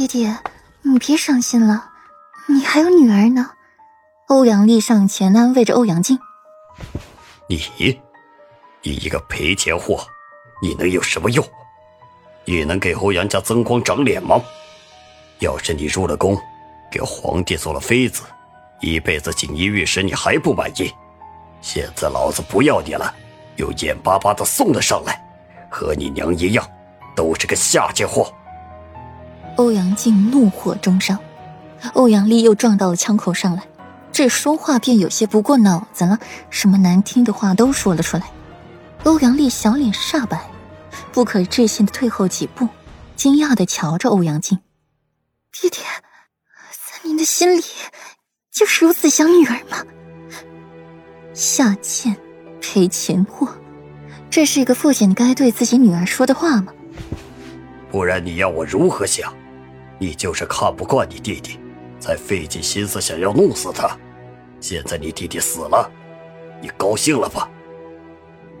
爹爹，你别伤心了，你还有女儿呢。欧阳丽上前安慰着欧阳靖：“你，你一个赔钱货，你能有什么用？你能给欧阳家增光长脸吗？要是你入了宫，给皇帝做了妃子，一辈子锦衣玉食，你还不满意？现在老子不要你了，又眼巴巴的送了上来，和你娘一样，都是个下贱货。”欧阳靖怒火中烧，欧阳丽又撞到了枪口上来。这说话便有些不过脑子了，什么难听的话都说了出来。欧阳丽小脸煞白，不可置信的退后几步，惊讶的瞧着欧阳靖：“爹爹，在您的心里就是如此想女儿吗？下贱，赔钱货，这是一个父亲该对自己女儿说的话吗？不然你要我如何想？你就是看不惯你弟弟。”才费尽心思想要弄死他，现在你弟弟死了，你高兴了吧？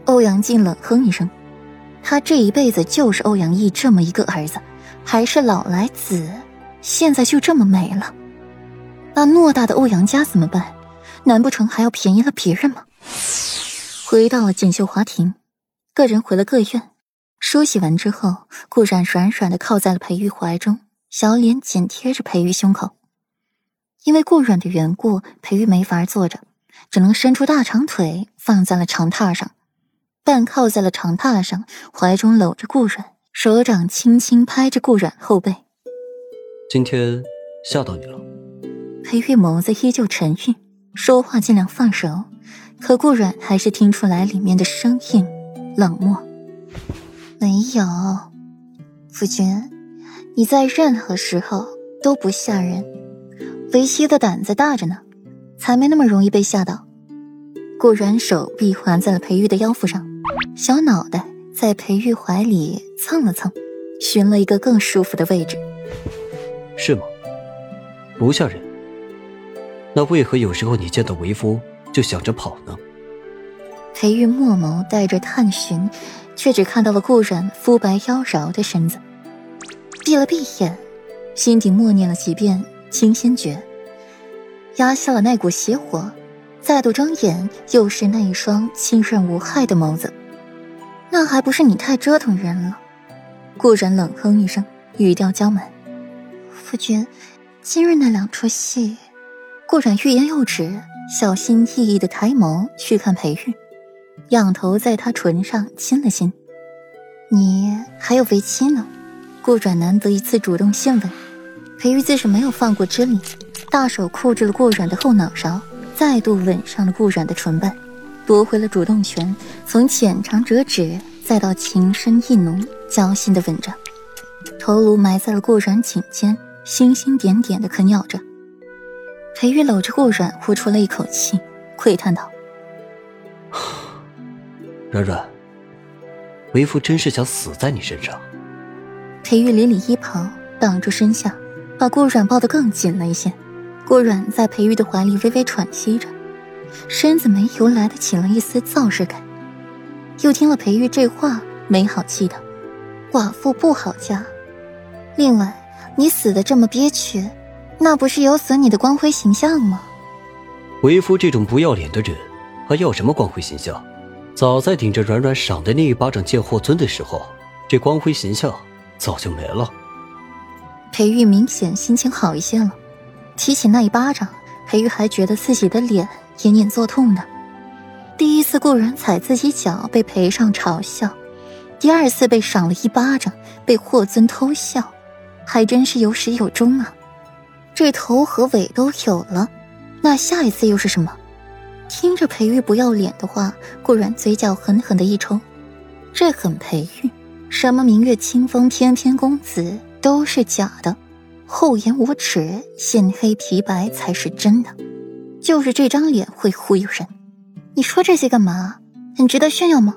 欧阳靖冷哼一声，他这一辈子就是欧阳毅这么一个儿子，还是老来子，现在就这么没了，那偌大的欧阳家怎么办？难不成还要便宜了别人吗？回到了锦绣华庭，个人回了各院，梳洗完之后，顾然软软的靠在了裴玉怀中，小脸紧贴着裴玉胸口。因为顾软的缘故，裴玉没法坐着，只能伸出大长腿放在了长榻上，半靠在了长榻上，怀中搂着顾软，手掌轻轻拍着顾软后背。今天吓到你了？裴玉眸子依旧沉郁，说话尽量放手，可顾软还是听出来里面的声音冷漠。没有，夫君，你在任何时候都不吓人。维西的胆子大着呢，才没那么容易被吓到。顾然手臂环在了裴玉的腰腹上，小脑袋在裴玉怀里蹭了蹭，寻了一个更舒服的位置。是吗？不吓人。那为何有时候你见到为夫就想着跑呢？裴玉墨眸带着探寻，却只看到了顾然肤白妖娆的身子，闭了闭眼，心底默念了几遍。清仙诀压下了那股邪火，再度睁眼，又是那一双清润无害的眸子。那还不是你太折腾人了？顾然冷哼一声，语调娇蛮：“夫君，今日那两出戏……”顾然欲言又止，小心翼翼的抬眸去看裴玉，仰头在他唇上亲了亲：“你还有为妻呢？”顾然难得一次主动献吻。裴玉自是没有放过之理，大手扣住了顾软的后脑勺，再度吻上了顾软的唇瓣，夺回了主动权，从浅尝辄止，再到情深意浓，交心的吻着，头颅埋在了顾软颈间，星星点点的啃咬着。裴玉搂着顾软，呼出了一口气，喟叹道：“软软，为夫真是想死在你身上。”裴玉理理衣袍，挡住身下。把顾软抱得更紧了一些，顾软在裴玉的怀里微微喘息着，身子没由来的起了一丝燥热感。又听了裴玉这话，没好气的：“寡妇不好嫁。另外，你死的这么憋屈，那不是有损你的光辉形象吗？”为夫这种不要脸的人，还要什么光辉形象？早在顶着软软赏的那一巴掌见霍尊的时候，这光辉形象早就没了。裴玉明显心情好一些了，提起那一巴掌，裴玉还觉得自己的脸隐隐作痛呢。第一次顾然踩自己脚被裴尚嘲笑，第二次被赏了一巴掌被霍尊偷笑，还真是有始有终啊！这头和尾都有了，那下一次又是什么？听着裴玉不要脸的话，顾然嘴角狠狠的一抽，这很裴玉，什么明月清风翩翩公子。都是假的，厚颜无耻，现黑皮白才是真的。就是这张脸会忽悠人。你说这些干嘛？很值得炫耀吗？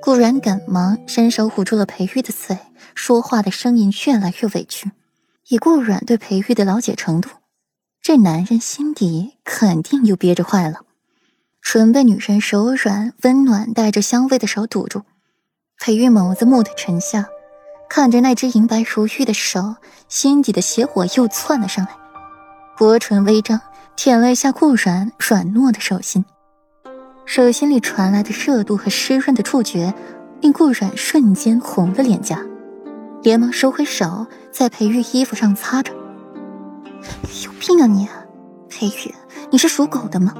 顾然赶忙伸手捂住了裴玉的嘴，说话的声音越来越委屈。以顾软对裴玉的了解程度，这男人心底肯定又憋着坏了。唇被女人柔软、温暖、带着香味的手堵住，裴玉眸子蓦地沉下。看着那只银白如玉的手，心底的邪火又窜了上来，薄唇微张，舔了一下顾软软糯的手心。手心里传来的热度和湿润的触觉，令顾软瞬间红了脸颊，连忙收回手，在裴玉衣服上擦着。有病啊你！裴玉，你是属狗的吗？